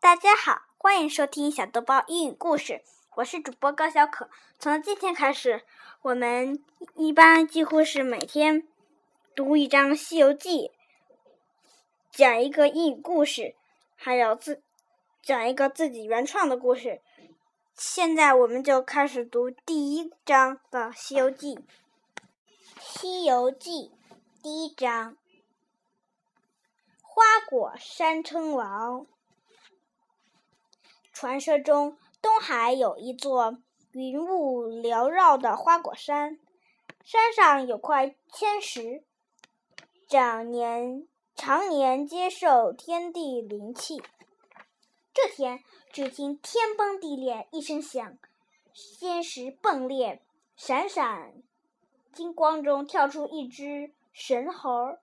大家好，欢迎收听小豆包英语故事，我是主播高小可。从今天开始，我们一般几乎是每天读一章《西游记》，讲一个英语故事，还有自讲一个自己原创的故事。现在我们就开始读第一章的《西游记》。《西游记》第一章：花果山称王。传说中，东海有一座云雾缭绕的花果山，山上有块仙石，长年常年接受天地灵气。这天，只听天崩地裂一声响，仙石迸裂，闪闪金光中跳出一只神猴。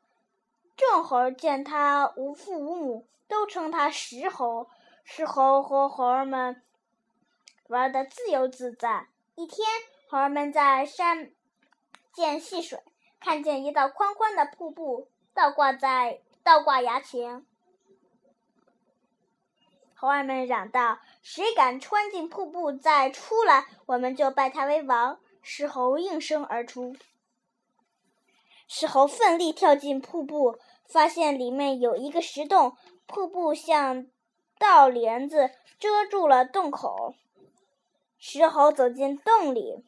众猴见他无父无母，都称他石猴。石猴和猴儿们玩的自由自在。一天，猴儿们在山涧戏水，看见一道宽宽的瀑布倒挂在倒挂崖前。猴儿们嚷道：“谁敢穿进瀑布再出来，我们就拜他为王！”石猴应声而出。石猴奋力跳进瀑布，发现里面有一个石洞，瀑布像。道帘子遮住了洞口。石猴走进洞里，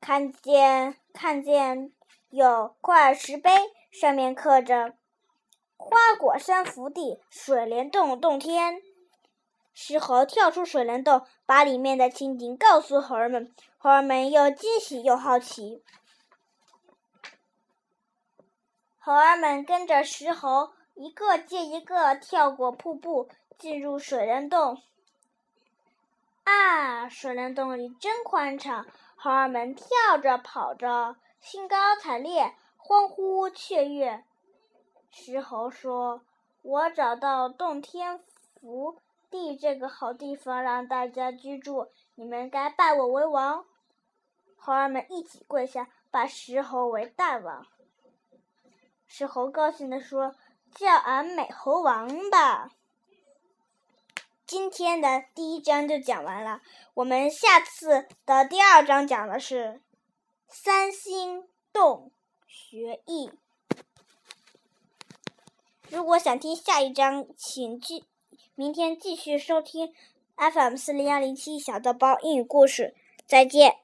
看见看见有块石碑，上面刻着“花果山福地，水帘洞洞天”。石猴跳出水帘洞，把里面的情景告诉猴儿们。猴儿们又惊喜又好奇。猴儿们跟着石猴，一个接一个跳过瀑布。进入水帘洞，啊！水帘洞里真宽敞，猴儿们跳着跑着，兴高采烈，欢呼雀跃。石猴说：“我找到洞天福地这个好地方，让大家居住，你们该拜我为王。”猴儿们一起跪下，拜石猴为大王。石猴高兴地说：“叫俺美猴王吧！”今天的第一章就讲完了，我们下次的第二章讲的是三星洞学艺。如果想听下一章，请继明天继续收听 FM 四零幺零七小豆包英语故事。再见。